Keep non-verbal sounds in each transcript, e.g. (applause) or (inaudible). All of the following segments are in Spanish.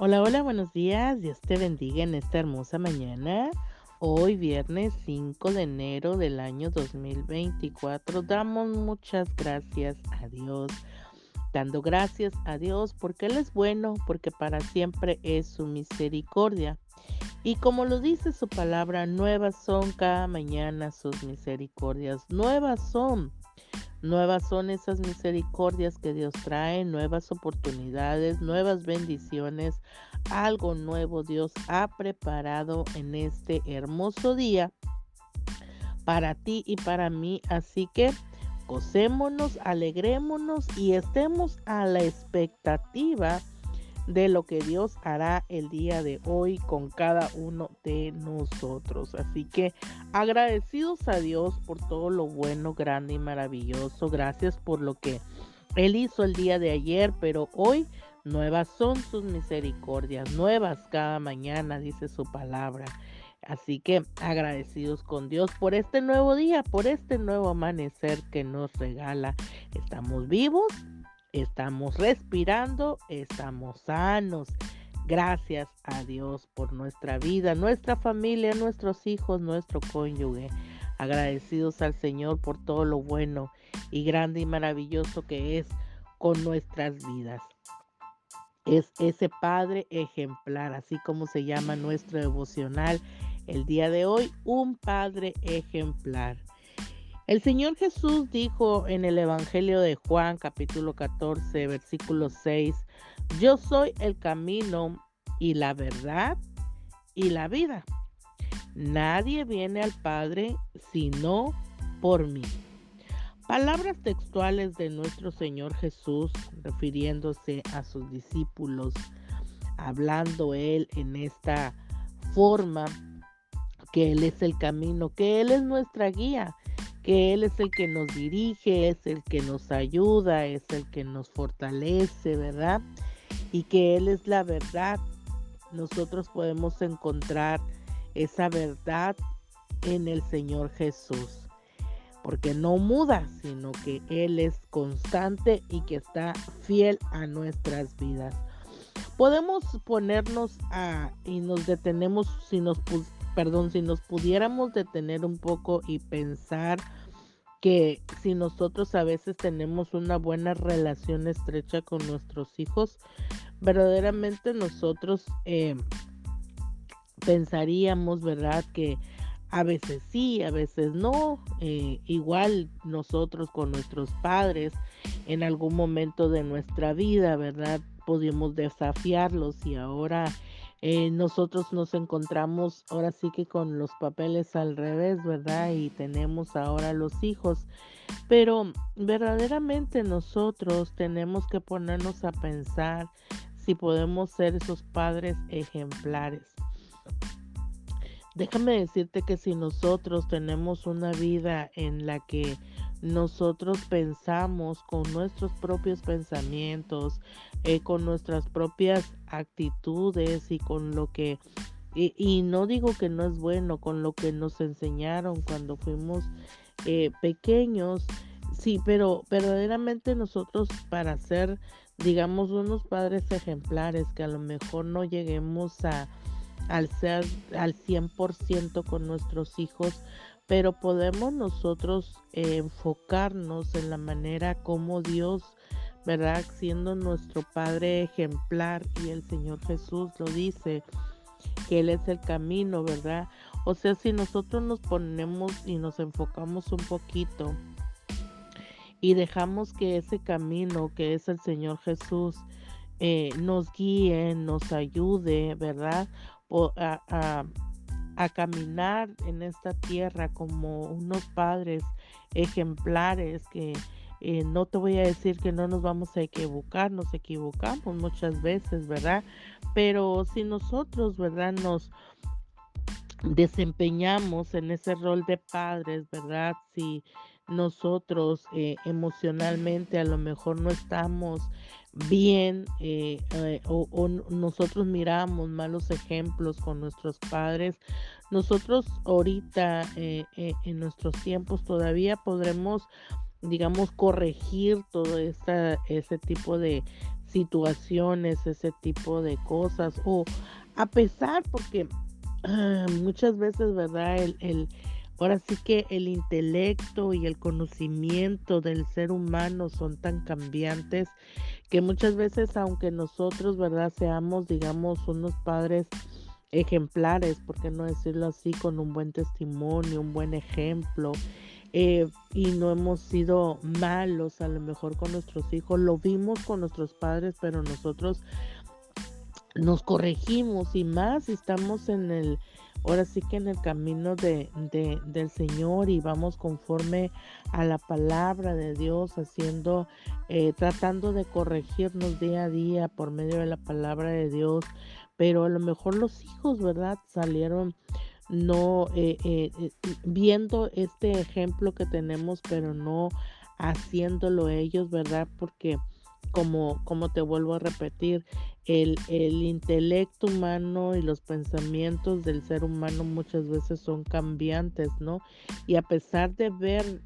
Hola, hola, buenos días. Dios te bendiga en esta hermosa mañana. Hoy viernes 5 de enero del año 2024 damos muchas gracias a Dios. Dando gracias a Dios porque Él es bueno, porque para siempre es su misericordia. Y como lo dice su palabra, nuevas son cada mañana sus misericordias. Nuevas son. Nuevas son esas misericordias que Dios trae, nuevas oportunidades, nuevas bendiciones. Algo nuevo Dios ha preparado en este hermoso día para ti y para mí. Así que gocémonos, alegrémonos y estemos a la expectativa lo que Dios hará el día de hoy con cada uno de nosotros. Así que agradecidos a Dios por todo lo bueno, grande y maravilloso. Gracias por lo que Él hizo el día de ayer, pero hoy nuevas son sus misericordias, nuevas cada mañana, dice su palabra. Así que agradecidos con Dios por este nuevo día, por este nuevo amanecer que nos regala. Estamos vivos estamos respirando, estamos sanos. Gracias a Dios por nuestra vida, nuestra familia, nuestros hijos, nuestro cónyuge. Agradecidos al Señor por todo lo bueno y grande y maravilloso que es con nuestras vidas. Es ese Padre ejemplar, así como se llama nuestro devocional el día de hoy, un Padre ejemplar. El Señor Jesús dijo en el Evangelio de Juan capítulo 14 versículo 6, yo soy el camino y la verdad y la vida. Nadie viene al Padre sino por mí. Palabras textuales de nuestro Señor Jesús refiriéndose a sus discípulos, hablando Él en esta forma que Él es el camino, que Él es nuestra guía, que Él es el que nos dirige, es el que nos ayuda, es el que nos fortalece, ¿verdad? Y que Él es la verdad. Nosotros podemos encontrar esa verdad en el Señor Jesús. Porque no muda, sino que Él es constante y que está fiel a nuestras vidas. Podemos ponernos a y nos detenemos si nos perdón, si nos pudiéramos detener un poco y pensar que si nosotros a veces tenemos una buena relación estrecha con nuestros hijos, verdaderamente nosotros eh, pensaríamos, ¿verdad? Que a veces sí, a veces no. Eh, igual nosotros con nuestros padres en algún momento de nuestra vida, ¿verdad? Pudimos desafiarlos y ahora eh, nosotros nos encontramos ahora sí que con los papeles al revés, ¿verdad? Y tenemos ahora los hijos. Pero verdaderamente nosotros tenemos que ponernos a pensar si podemos ser esos padres ejemplares. Déjame decirte que si nosotros tenemos una vida en la que nosotros pensamos con nuestros propios pensamientos, eh, con nuestras propias actitudes y con lo que, y, no digo que no es bueno, con lo que nos enseñaron cuando fuimos eh, pequeños, sí, pero verdaderamente nosotros para ser, digamos, unos padres ejemplares, que a lo mejor no lleguemos a al ser al 100% con nuestros hijos, pero podemos nosotros eh, enfocarnos en la manera como Dios, ¿verdad? Siendo nuestro Padre ejemplar y el Señor Jesús lo dice, que Él es el camino, ¿verdad? O sea, si nosotros nos ponemos y nos enfocamos un poquito y dejamos que ese camino que es el Señor Jesús eh, nos guíe, nos ayude, ¿verdad? a, caminar en esta tierra como unos padres ejemplares que eh, no te voy a decir que no nos vamos a equivocar, nos equivocamos muchas veces, ¿verdad? Pero si nosotros, ¿verdad? Nos desempeñamos en ese rol de padres, ¿verdad? Nosotros eh, emocionalmente a lo mejor no estamos bien eh, eh, o, nosotros miramos malos ejemplos con nuestros padres, nosotros ahorita en nuestros tiempos todavía podremos digamos corregir todo ese tipo de situaciones, ese tipo de cosas, o a pesar, porque ah, muchas veces, ¿verdad? El, ahora sí que el intelecto y el conocimiento del ser humano son tan cambiantes que muchas veces, aunque nosotros, ¿verdad? Seamos, digamos, unos padres ejemplares, por qué no decirlo así, con un buen testimonio, un buen ejemplo, eh, y no hemos sido malos a lo mejor con nuestros hijos, lo vimos con nuestros padres, pero nosotros nos corregimos y más estamos en el, ahora sí que en el camino de, del Señor y vamos conforme a la palabra de Dios, haciendo, eh, tratando de corregirnos día a día por medio de la palabra de Dios, pero a lo mejor los hijos, ¿verdad? Salieron no eh, eh, eh, viendo este ejemplo que tenemos, pero no haciéndolo ellos, ¿verdad? Porque como, como te vuelvo a repetir, el, el, intelecto humano y los pensamientos del ser humano muchas veces son cambiantes, ¿no? Y a pesar de ver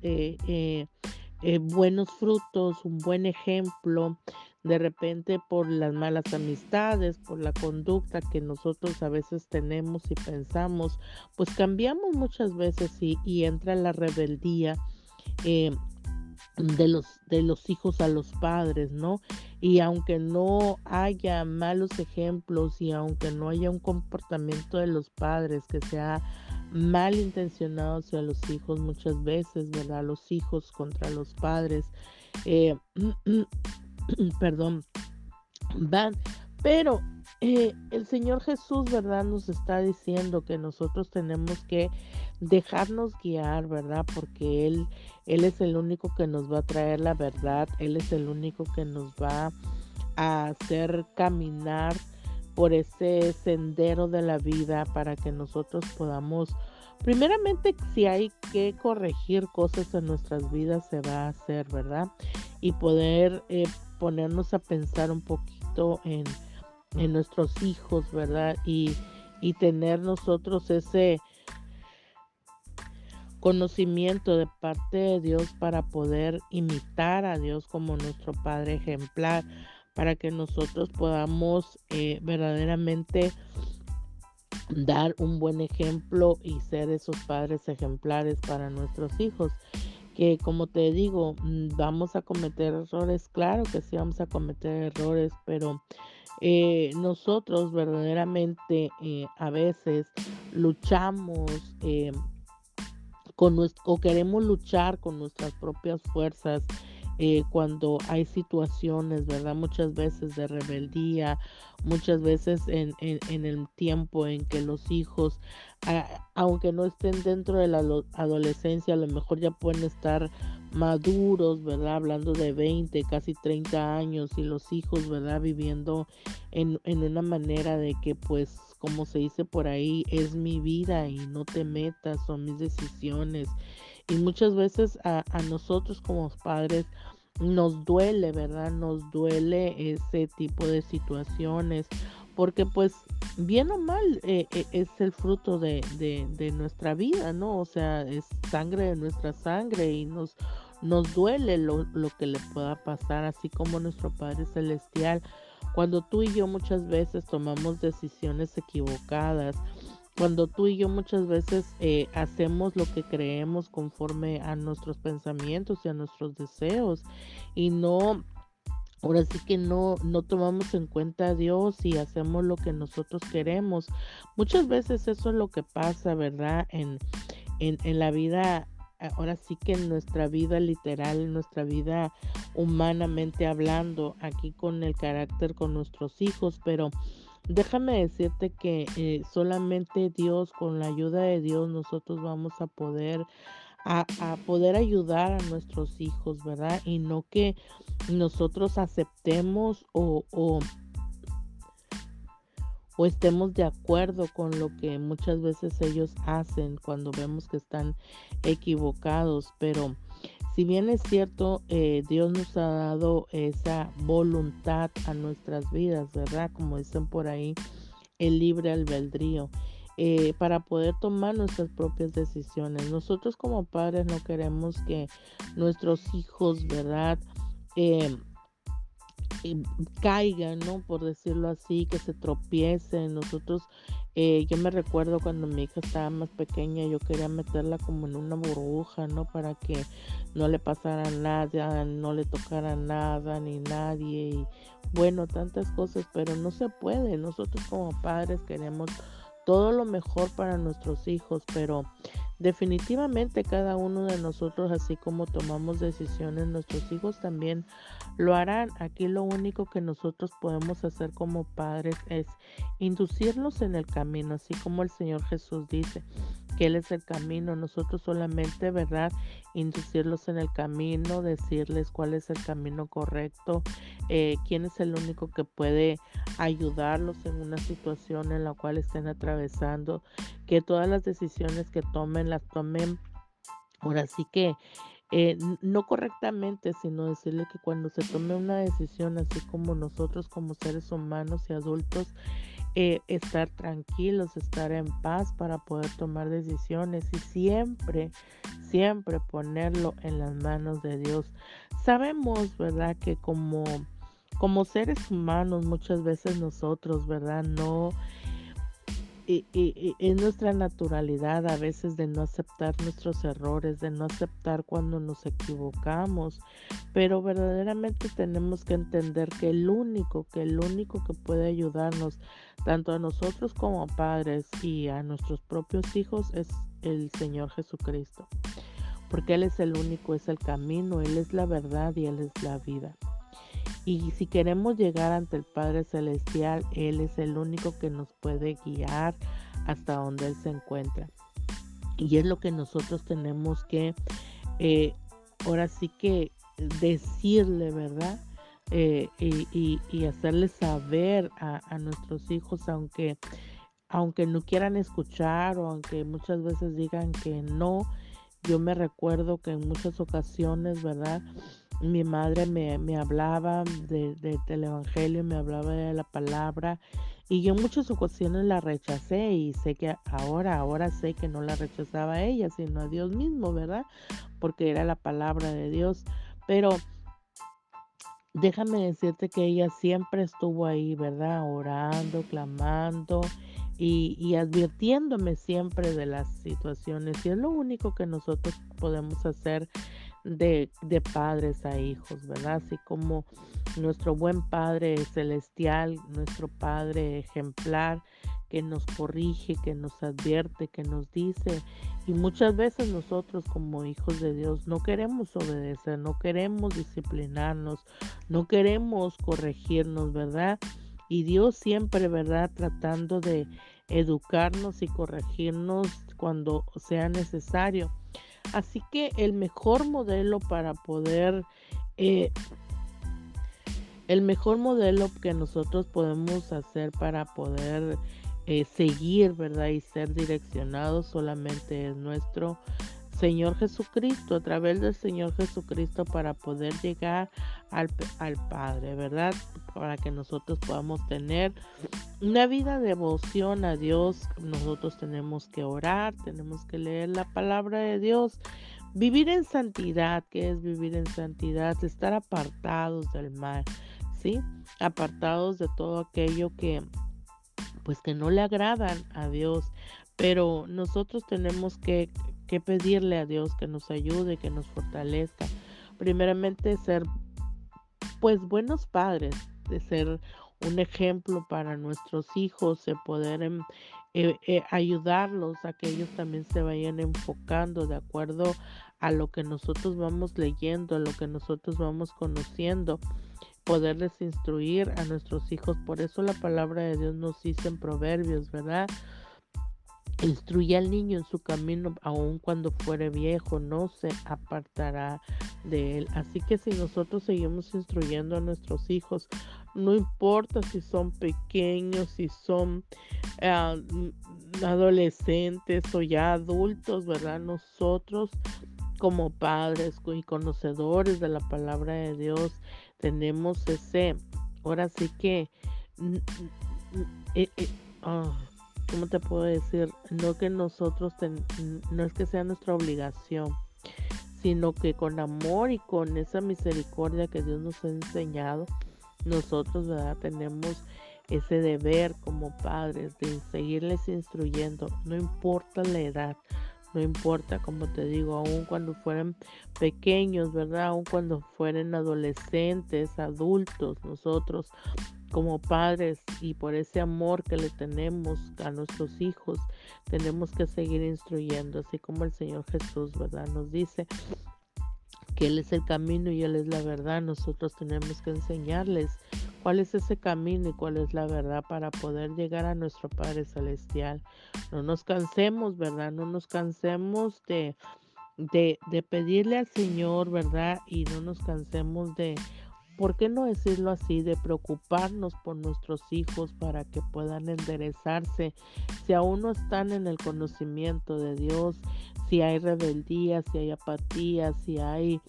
buenos frutos, un buen ejemplo, de repente por las malas amistades, por la conducta que nosotros a veces tenemos y pensamos, pues cambiamos muchas veces y, entra la rebeldía. Eh, de los de los hijos a los padres, ¿no? Y aunque no haya malos ejemplos y aunque no haya un comportamiento de los padres que sea mal intencionado hacia los hijos muchas veces, ¿verdad? Los hijos contra los padres. Eh, (clears throat) perdón, van, pero eh, el Señor Jesús, ¿verdad? Nos está diciendo que nosotros tenemos que dejarnos guiar, ¿verdad? Porque Él, Él es el único que nos va a traer la verdad, Él es el único que nos va a hacer caminar por ese sendero de la vida para que nosotros podamos, primeramente, si hay que corregir cosas en nuestras vidas, se va a hacer, ¿verdad? Y poder eh, ponernos a pensar un poquito en, nuestros hijos, ¿verdad? Y, y tener nosotros ese conocimiento de parte de Dios para poder imitar a Dios como nuestro Padre ejemplar, para que nosotros podamos eh, verdaderamente dar un buen ejemplo y ser esos padres ejemplares para nuestros hijos que como te digo, mm, vamos a cometer errores, claro que sí vamos a cometer errores, pero eh, nosotros verdaderamente eh, a veces luchamos eh, con o queremos luchar con nuestras propias fuerzas eh, cuando hay situaciones, ¿verdad? Muchas veces de rebeldía, muchas veces en, en, el tiempo en que los hijos, aunque no estén dentro de la adolescencia, a lo mejor ya pueden estar maduros, ¿verdad? Hablando de 20, casi 30 años y los hijos, ¿verdad? Viviendo en, en una manera de que pues como se dice por ahí, es mi vida y no te metas, son mis decisiones y muchas veces a, nosotros como padres nos duele, ¿verdad? Nos duele ese tipo de situaciones porque pues bien o mal eh, eh, es el fruto de, de, nuestra vida, ¿no? O sea, es sangre de nuestra sangre y nos, nos duele lo, lo, que le pueda pasar, así como nuestro Padre Celestial. Cuando tú y yo muchas veces tomamos decisiones equivocadas, cuando tú y yo muchas veces eh, hacemos lo que creemos conforme a nuestros pensamientos y a nuestros deseos y no ahora sí que no no tomamos en cuenta a Dios y hacemos lo que nosotros queremos. Muchas veces eso es lo que pasa verdad en en, en la vida ahora sí que en nuestra vida literal, en nuestra vida humanamente hablando, aquí con el carácter con nuestros hijos, pero Déjame decirte que eh, solamente Dios, con la ayuda de Dios, nosotros vamos a poder a, poder ayudar a nuestros hijos, ¿verdad? Y no que nosotros aceptemos o, o, estemos de acuerdo con lo que muchas veces ellos hacen cuando vemos que están equivocados, pero si bien es cierto, eh, Dios nos ha dado esa voluntad a nuestras vidas, ¿verdad? Como dicen por ahí, el libre albedrío. Eh, para poder tomar nuestras propias decisiones. Nosotros como padres no queremos que nuestros hijos, ¿verdad? Eh, caigan, ¿no? Por decirlo así, que se tropiecen. Nosotros, eh, yo me recuerdo cuando mi hija estaba más pequeña, yo quería meterla como en una burbuja, ¿no? Para que no le pasara nada, no le tocara nada ni nadie. Y bueno, tantas cosas, pero no se puede. Nosotros como padres queremos todo lo mejor para nuestros hijos, pero definitivamente cada uno de nosotros, así como tomamos decisiones, nuestros hijos también lo harán. Aquí lo único que nosotros podemos hacer como padres es inducirlos en el camino, así como el Señor Jesús dice que Él es el camino. Nosotros solamente, ¿verdad? Inducirlos en el camino, decirles cuál es el camino correcto, eh, quién es el único que puede ayudarlos en una situación en la cual estén atravesando, que todas las decisiones que tomen las tomen. Ahora sí que eh, no correctamente, sino decirle que cuando se tome una decisión, así como nosotros como seres humanos y adultos, eh, estar tranquilos, estar en paz para poder tomar decisiones y siempre, siempre ponerlo en las manos de Dios. Sabemos, ¿verdad? Que como, como seres humanos muchas veces nosotros, ¿verdad? No y, es nuestra naturalidad a veces de no aceptar nuestros errores, de no aceptar cuando nos equivocamos, pero verdaderamente tenemos que entender que el único, que el único que puede ayudarnos, tanto a nosotros como padres y a nuestros propios hijos, es el Señor Jesucristo. Porque Él es el único, es el camino, Él es la verdad y Él es la vida. Y si queremos llegar ante el Padre Celestial, Él es el único que nos puede guiar hasta donde Él se encuentra. Y es lo que nosotros tenemos que, eh, ahora sí que decirle, ¿verdad? Eh, y, hacerle saber a, a, nuestros hijos, aunque, aunque no quieran escuchar o aunque muchas veces digan que no, yo me recuerdo que en muchas ocasiones, ¿verdad? Mi madre me, hablaba de, del Evangelio, me hablaba de la palabra y yo en muchas ocasiones la rechacé y sé que ahora, ahora sé que no la rechazaba a ella, sino a Dios mismo, ¿verdad? Porque era la palabra de Dios. Pero déjame decirte que ella siempre estuvo ahí, ¿verdad? Orando, clamando y, y advirtiéndome siempre de las situaciones. Y es lo único que nosotros podemos hacer de, padres a hijos, ¿verdad? Así como nuestro buen Padre celestial, nuestro Padre ejemplar, que nos corrige, que nos advierte, que nos dice. Y muchas veces nosotros como hijos de Dios no queremos obedecer, no queremos disciplinarnos, no queremos corregirnos, ¿verdad? Y Dios siempre, ¿verdad? Tratando de educarnos y corregirnos cuando sea necesario. Así que el mejor modelo para poder, eh, el mejor modelo que nosotros podemos hacer para poder eh, seguir, ¿verdad? Y ser direccionados solamente es nuestro Señor Jesucristo, a través del Señor Jesucristo para poder llegar al, al, Padre, ¿verdad? Para que nosotros podamos tener una vida de devoción a Dios. Nosotros tenemos que orar, tenemos que leer la palabra de Dios. Vivir en santidad, ¿qué es vivir en santidad? Estar apartados del mal, ¿sí? Apartados de todo aquello que, pues que no le agradan a Dios. Pero nosotros tenemos que que pedirle a Dios que nos ayude, que nos fortalezca. Primeramente ser pues buenos padres, de ser un ejemplo para nuestros hijos, de poder em, eh, eh, ayudarlos a que ellos también se vayan enfocando de acuerdo a lo que nosotros vamos leyendo, a lo que nosotros vamos conociendo, poderles instruir a nuestros hijos. Por eso la palabra de Dios nos dice en Proverbios, ¿verdad? Instruye al niño en su camino, aun cuando fuere viejo, no se apartará de él. Así que si nosotros seguimos instruyendo a nuestros hijos, no importa si son pequeños, si son ah, adolescentes o ya adultos, ¿verdad? Nosotros como padres y conocedores de la palabra de Dios tenemos ese, ahora sí que... Eh, eh, ah, ¿cómo te puedo decir? No que nosotros, no es que sea nuestra obligación, sino que con amor y con esa misericordia que Dios nos ha enseñado, nosotros, ¿verdad? Tenemos ese deber como padres de seguirles instruyendo, no importa la edad, no importa, como te digo, aun cuando fueran pequeños, ¿verdad? Aun cuando fueran adolescentes, adultos, nosotros como padres y por ese amor que le tenemos a nuestros hijos, tenemos que seguir instruyendo, así como el Señor Jesús, ¿verdad? Nos dice que Él es el camino y Él es la verdad. Nosotros tenemos que enseñarles cuál es ese camino y cuál es la verdad para poder llegar a nuestro Padre Celestial. No nos cansemos, ¿verdad? No nos cansemos de, de, de pedirle al Señor, ¿verdad? Y no nos cansemos de, ¿por qué no decirlo así? De preocuparnos por nuestros hijos para que puedan enderezarse. Si aún no están en el conocimiento de Dios, si hay rebeldía, si hay apatía, si hay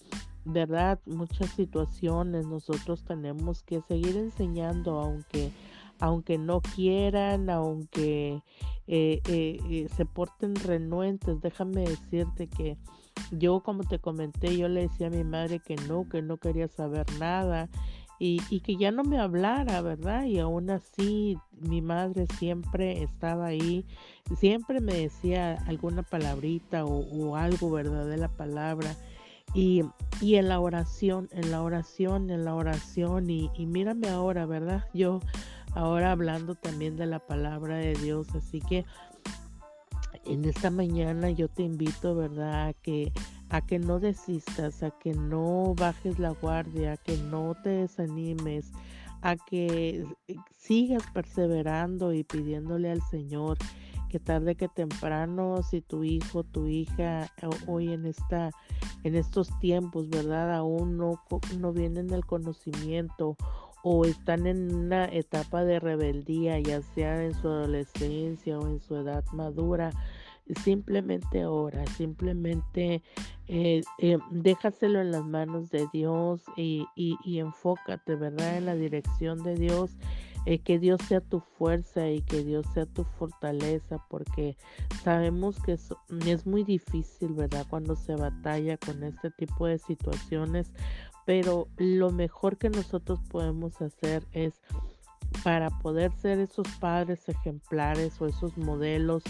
verdad, muchas situaciones nosotros tenemos que seguir enseñando aunque aunque no quieran, aunque eh, eh, eh, se porten renuentes, déjame decirte que yo como te comenté, yo le decía a mi madre que no, que no quería saber nada y, y, que ya no me hablara, ¿verdad? Y aún así mi madre siempre estaba ahí, siempre me decía alguna palabrita o, algo, ¿verdad? De la palabra. Y, y, en la oración, en la oración, en la oración, y, y mírame ahora, ¿verdad? Yo ahora hablando también de la palabra de Dios, así que en esta mañana yo te invito, ¿verdad? A que, a que no desistas, a que no bajes la guardia, a que no te desanimes, a que sigas perseverando y pidiéndole al Señor que tarde que temprano, si tu hijo, tu hija hoy en esta, en estos tiempos, ¿verdad? Aún no, no vienen el conocimiento o están en una etapa de rebeldía, ya sea en su adolescencia o en su edad madura, simplemente ora, simplemente eh, eh, déjaselo en las manos de Dios y, enfócate, ¿verdad? En la dirección de Dios eh, que Dios sea tu fuerza y que Dios sea tu fortaleza, porque sabemos que es, es muy difícil, ¿verdad? Cuando se batalla con este tipo de situaciones, pero lo mejor que nosotros podemos hacer es para poder ser esos padres ejemplares o esos modelos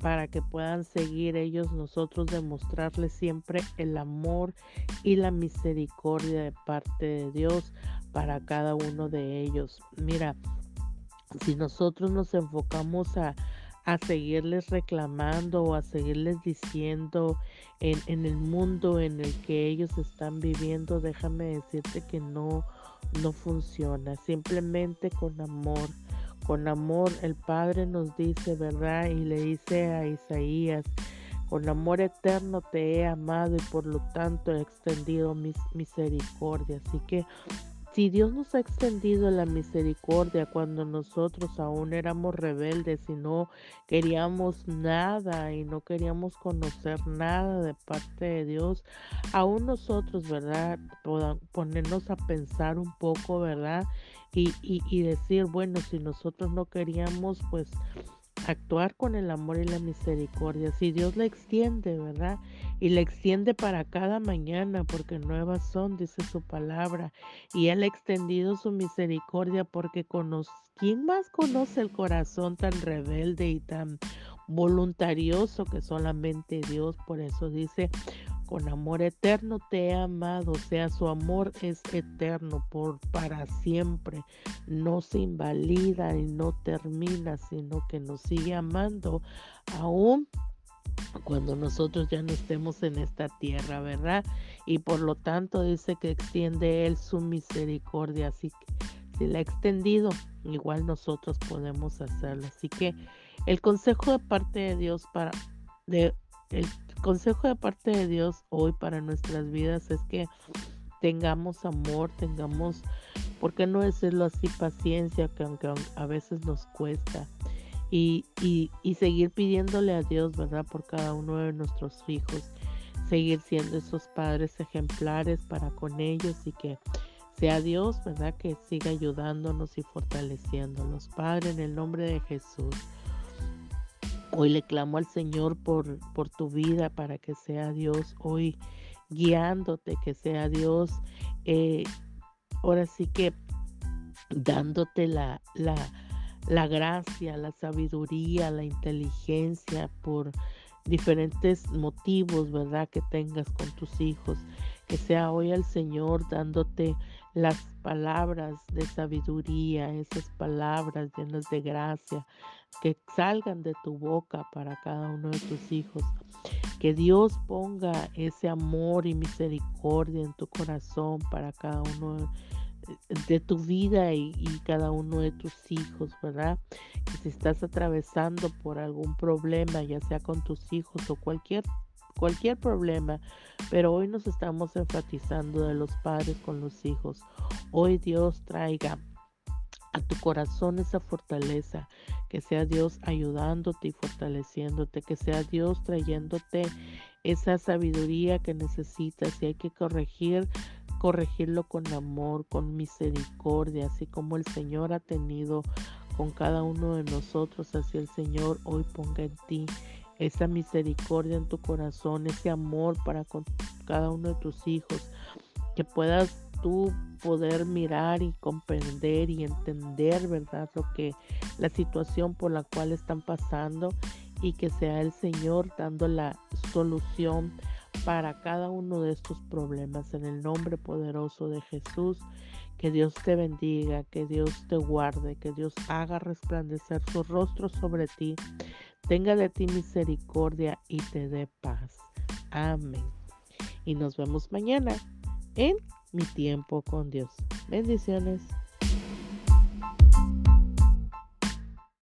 para que puedan seguir ellos, nosotros demostrarles siempre el amor y la misericordia de parte de Dios para cada uno de ellos. Mira, si nosotros nos enfocamos a, a seguirles reclamando o a seguirles diciendo en, en, el mundo en el que ellos están viviendo, déjame decirte que no, no funciona. Simplemente con amor, con amor el Padre nos dice, ¿verdad? Y le dice a Isaías, con amor eterno te he amado y por lo tanto he extendido mis misericordia. Así que si Dios nos ha extendido la misericordia cuando nosotros aún éramos rebeldes y no queríamos nada y no queríamos conocer nada de parte de Dios, aún nosotros, ¿verdad? Podamos ponernos a pensar un poco, ¿verdad? Y, y, y decir, bueno, si nosotros no queríamos, pues actuar con el amor y la misericordia. Si Dios la extiende, ¿verdad? Y la extiende para cada mañana, porque nuevas son, dice su palabra. Y Él ha extendido su misericordia porque conoce, ¿quién más conoce el corazón tan rebelde y tan voluntarioso que solamente Dios? Por eso dice, con amor eterno te he amado, o sea, su amor es eterno por para siempre, no se invalida y no termina, sino que nos sigue amando aún cuando nosotros ya no estemos en esta tierra, ¿verdad? Y por lo tanto dice que extiende Él su misericordia, así que si la ha extendido, igual nosotros podemos hacerlo. Así que el consejo de parte de Dios para de el consejo de parte de Dios hoy para nuestras vidas es que tengamos amor, tengamos, ¿por qué no decirlo así? Paciencia, que aunque a veces nos cuesta. Y, y, y seguir pidiéndole a Dios, ¿verdad? Por cada uno de nuestros hijos. Seguir siendo esos padres ejemplares para con ellos y que sea Dios, ¿verdad? Que siga ayudándonos y fortaleciéndonos. Padre, en el nombre de Jesús. Hoy le clamo al Señor por, por tu vida para que sea Dios hoy guiándote, que sea Dios eh, ahora sí que dándote la, la, la gracia, la sabiduría, la inteligencia por diferentes motivos, ¿verdad? Que tengas con tus hijos. Que sea hoy el Señor dándote las palabras de sabiduría, esas palabras llenas de gracia, que salgan de tu boca para cada uno de tus hijos. Que Dios ponga ese amor y misericordia en tu corazón para cada uno de de tu vida y, cada uno de tus hijos, ¿verdad? Que si estás atravesando por algún problema, ya sea con tus hijos o cualquier cualquier problema, pero hoy nos estamos enfatizando de los padres con los hijos. Hoy Dios traiga a tu corazón esa fortaleza, que sea Dios ayudándote y fortaleciéndote, que sea Dios trayéndote esa sabiduría que necesitas y hay que corregir corregirlo con amor, con misericordia, así como el Señor ha tenido con cada uno de nosotros, así el Señor hoy ponga en ti esa misericordia en tu corazón, ese amor para con cada uno de tus hijos, que puedas tú poder mirar y comprender y entender, ¿verdad? Lo que la situación por la cual están pasando y que sea el Señor dando la solución para cada uno de estos problemas. En el nombre poderoso de Jesús, que Dios te bendiga, que Dios te guarde, que Dios haga resplandecer su rostro sobre ti, tenga de ti misericordia y te dé paz. Amén. Y nos vemos mañana en mi tiempo con Dios. Bendiciones.